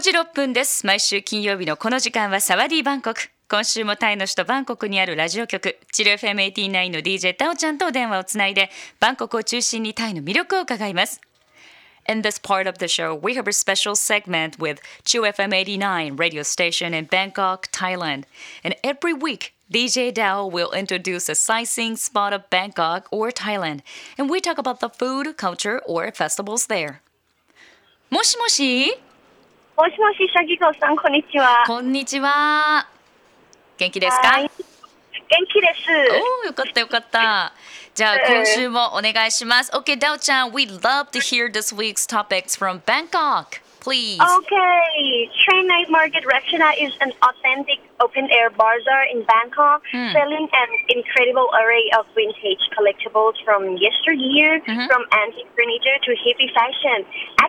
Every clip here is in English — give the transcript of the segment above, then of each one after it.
時6分です毎週金曜日のこの時間はサワディバンコク今週もタイの首都バンコクにあるラジオ局チル FM89 の DJ タオちゃんとお電話をつないでバンコクを中心にタイの魅力を伺います In this part of the show, we have a special segment with Chill FM 89 radio station in Bangkok, Thailand. And every week, DJ Dao will introduce a sightseeing spot of Bangkok or Thailand. And we talk about the food, culture, or festivals there. もしもしもしもし、シャギゾさん、こんにちは。こんにちは。元気ですか。元気です。おお、よかった、よかった。じゃあ、今週もお願いします。Okay, Dao love to hear this week's topics from Bangkok. Please. Okay, Train Night Market Ratchada is an authentic open air bazaar in Bangkok, hmm. selling an incredible array of vintage collectibles from yesteryear, mm-hmm. from antique furniture to heavy fashion.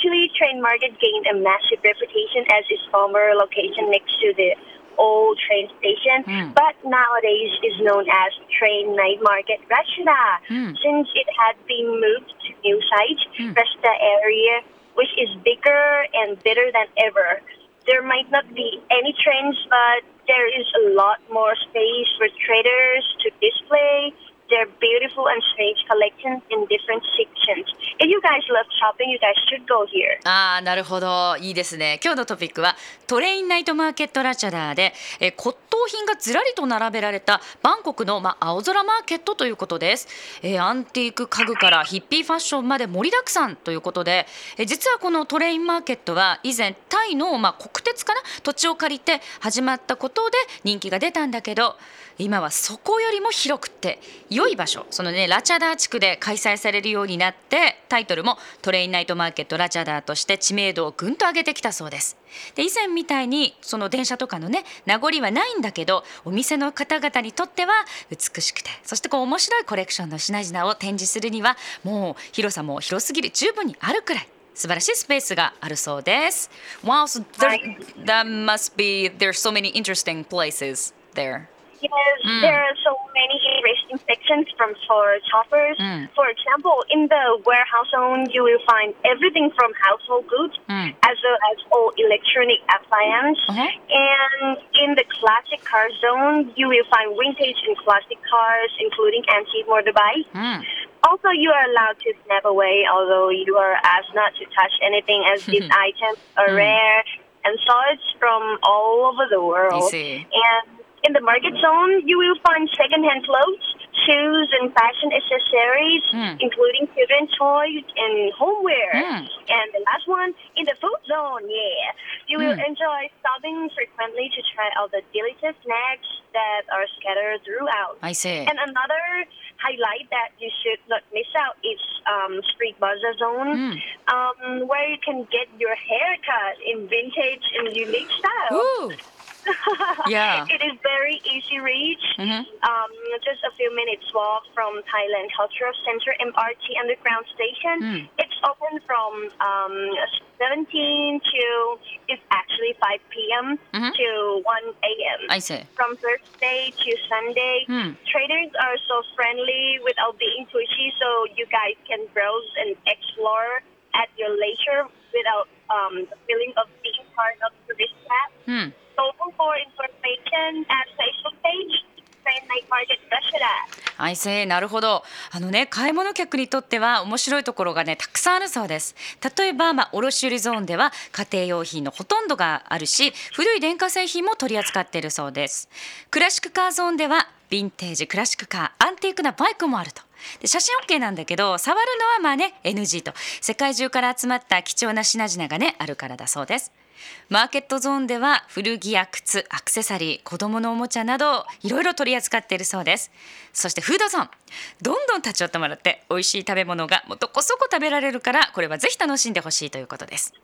Actually, Train Market gained a massive reputation as its former location next to the old train station, Hmm. but nowadays is known as Train Night Market Ratchada. Hmm. Since it had been moved to new site, Hmm. Ratchada area, which is bigger and better than ever. There might not be any trains, but there is a lot more space for traders to display their beautiful and strange collections in different sections. If you guys love shopping, you guys should go here. ああなるほど。いいですね。今日のトピックはトレインナイトマーケットラチャダーでえー骨董品がずらりと並べられたバンコクの、ま、青空マーケットということです、えーアンティーク家具からヒッピーファッションまで盛りだくさんということで、えー実はこのトレインマーケットは以前タイの、ま、国鉄かな？土地を借りて始まったことで人気が出たんだけど今はそこよりも広くて良い場所。そのねラチャダー地区で開催されるようになってタイトルもトレインナイトマーケットラチャダーとして知名度をぐんと上げてきたそうですで以前みたいにその電車とかのね名残はないんだけどお店の方々にとっては美しくてそしてこう面白いコレクションの品々を展示するにはもう広さも広すぎる十分にあるくらい素晴らしいスペースがあるそうです。Wow, so there, はい that must be there's so many interesting places there. Yes, Mm. there are so many interesting sections from for shoppers. Mm. For example, in the warehouse zone, you will find everything from household goods Mm. as well as all electronic appliances. Uh-huh. And in the classic car zone, you will find vintage and classic cars, including antique motorbikes. うん、Also, you are allowed to snap away, although you are asked not to touch anything, as these items are Mm. rare and such from all over the I world. see. And in the market zone, you will find secondhand clothes, shoes, and fashion accessories, Mm. including children's toys and homeware. Mm. And the last one, in the food zone, yeah, you will Mm. enjoy stopping frequently to try out the delicious snacks that are scattered throughout. I see. And another highlight that you should not miss out is um, Street Barber Zone, Mm. um, where you can get your hair cut in vintage and unique style. Ooh, Yeah. it is very easy reach. Mhm. Um, just a few minutes walk from Thailand Cultural Center MRT Underground Station. Mm. It's open from um, 17 to it's actually 5 p.m. Mhm. to 1 a.m I see. from Thursday to Sunday. Hmm. Traders are so friendly without being pushy, so you guys can browse and explore at your leisure without um, the feeling of being part of the. うん。So for information at Facebook page, Train Night Market Russia. I see なるほど。あのね買い物客にとっては面白いところがねたくさんあるそうです。例えば、まあ、卸売ゾーンでは家庭用品のほとんどがあるし古い電化製品も取り扱っているそうです。クラシックカーゾーンではヴィンテージクラシックカーアンティークなバイクもあると。で写真 OK なんだけど触るのはまあね NG と。世界中から集まった貴重な品々がねあるからだそうです。マーケットゾーンでは古着や靴アクセサリー子どものおもちゃなどいろいろ取り扱っているそうです。そしてフードゾーン。どんどん立ち寄ってもらって美味しい食べ物がもうどこそこ食べられるからこれはぜひ楽しんでほしいということです。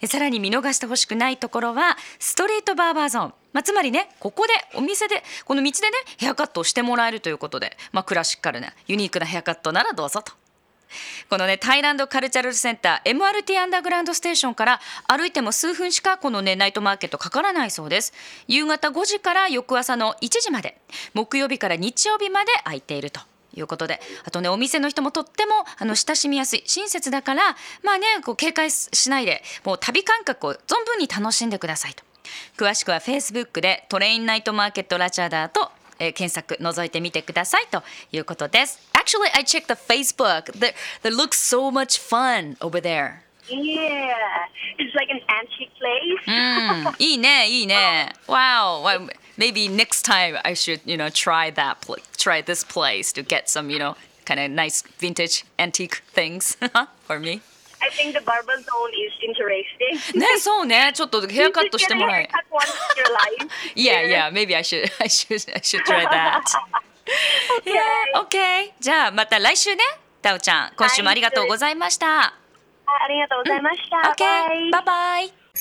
えさらに見逃してほしくないところはストリートバーバーゾーン、まあ、つまりねここでお店でこの道でねヘアカットをしてもらえるということで、まあ、クラシカルなユニークなヘアカットならどうぞと。このねタイランドカルチャルセンター MRT アンダーグラウンドステーションから歩いても数分しかこのねナイトマーケットかからないそうです。夕方5時から翌朝の1時まで木曜日から日曜日まで空いているということであとねお店の人もとってもあの親しみやすい親切だからまあねこう警戒しないでもう旅感覚を存分に楽しんでくださいと。詳しくは Facebook でトレインナイトマーケットラチャーダーと、検索覗いてみてくださいということです。Actually, I checked the Facebook. That that looks so much fun over there. Yeah, it's like an antique place. うん、いいね、いいね。Wow. Well, maybe next time I should, you know, try that, pl- try this place to get some, you know, kind of nice vintage antique things for me. I think the barber zone is interesting. ね、そうね。ちょっとヘアカットしてもらえ。Yeah, yeah. Maybe I should, I should, I should try that. Yeah, okay. じゃあまた来週ね。タオちゃん、今週もありがとうございました。あありがとうございました。Okay, バイ